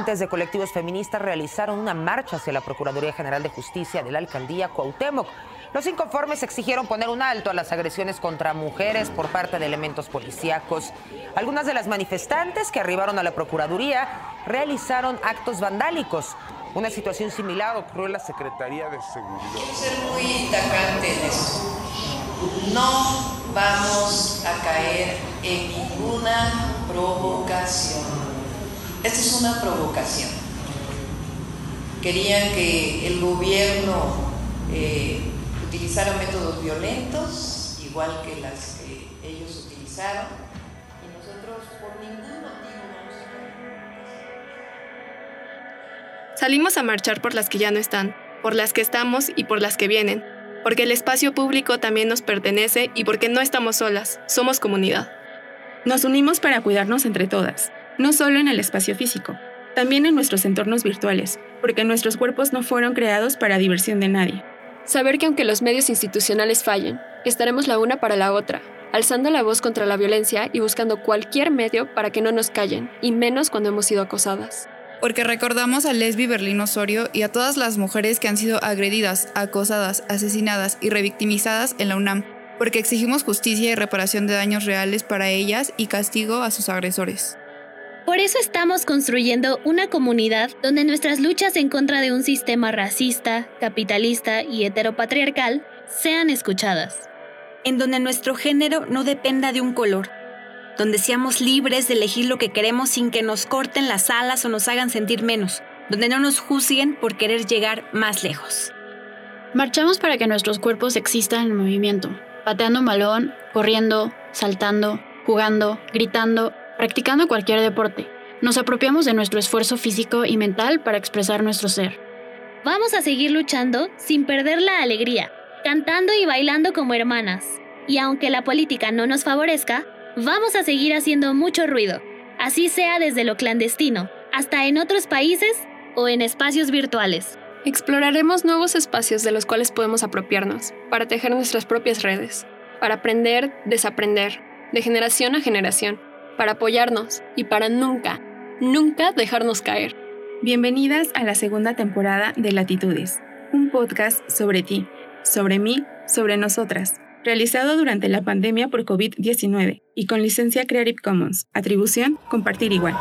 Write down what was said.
integrantes de colectivos feministas realizaron una marcha hacia la Procuraduría General de Justicia de la Alcaldía Cuauhtémoc. Los inconformes exigieron poner un alto a las agresiones contra mujeres por parte de elementos policíacos. Algunas de las manifestantes que arribaron a la Procuraduría realizaron actos vandálicos. Una situación similar ocurrió en la Secretaría de Seguridad. Quiero ser muy tajante en eso. No vamos a caer en ninguna provocación. Esta es una provocación. Querían que el gobierno eh, utilizara métodos violentos, igual que las que ellos utilizaron, y nosotros por ningún motivo vamos a caer. Salimos a marchar por las que ya no están, por las que estamos y por las que vienen, porque el espacio público también nos pertenece y porque no estamos solas, somos comunidad. Nos unimos para cuidarnos entre todas no solo en el espacio físico, también en nuestros entornos virtuales, porque nuestros cuerpos no fueron creados para diversión de nadie. Saber que aunque los medios institucionales fallen, estaremos la una para la otra, alzando la voz contra la violencia y buscando cualquier medio para que no nos callen, y menos cuando hemos sido acosadas. Porque recordamos a Lesbi Berlín Osorio y a todas las mujeres que han sido agredidas, acosadas, asesinadas y revictimizadas en la UNAM, porque exigimos justicia y reparación de daños reales para ellas y castigo a sus agresores. Por eso estamos construyendo una comunidad donde nuestras luchas en contra de un sistema racista, capitalista y heteropatriarcal sean escuchadas. En donde nuestro género no dependa de un color. Donde seamos libres de elegir lo que queremos sin que nos corten las alas o nos hagan sentir menos. Donde no nos juzguen por querer llegar más lejos. Marchamos para que nuestros cuerpos existan en movimiento, pateando un balón, corriendo, saltando, jugando, gritando practicando cualquier deporte. Nos apropiamos de nuestro esfuerzo físico y mental para expresar nuestro ser. Vamos a seguir luchando sin perder la alegría, cantando y bailando como hermanas. Y aunque la política no nos favorezca, vamos a seguir haciendo mucho ruido, así sea desde lo clandestino, hasta en otros países o en espacios virtuales. Exploraremos nuevos espacios de los cuales podemos apropiarnos, para tejer nuestras propias redes, para aprender, desaprender, de generación a generación para apoyarnos y para nunca, nunca dejarnos caer. Bienvenidas a la segunda temporada de Latitudes, un podcast sobre ti, sobre mí, sobre nosotras, realizado durante la pandemia por COVID-19 y con licencia Creative Commons, atribución compartir igual.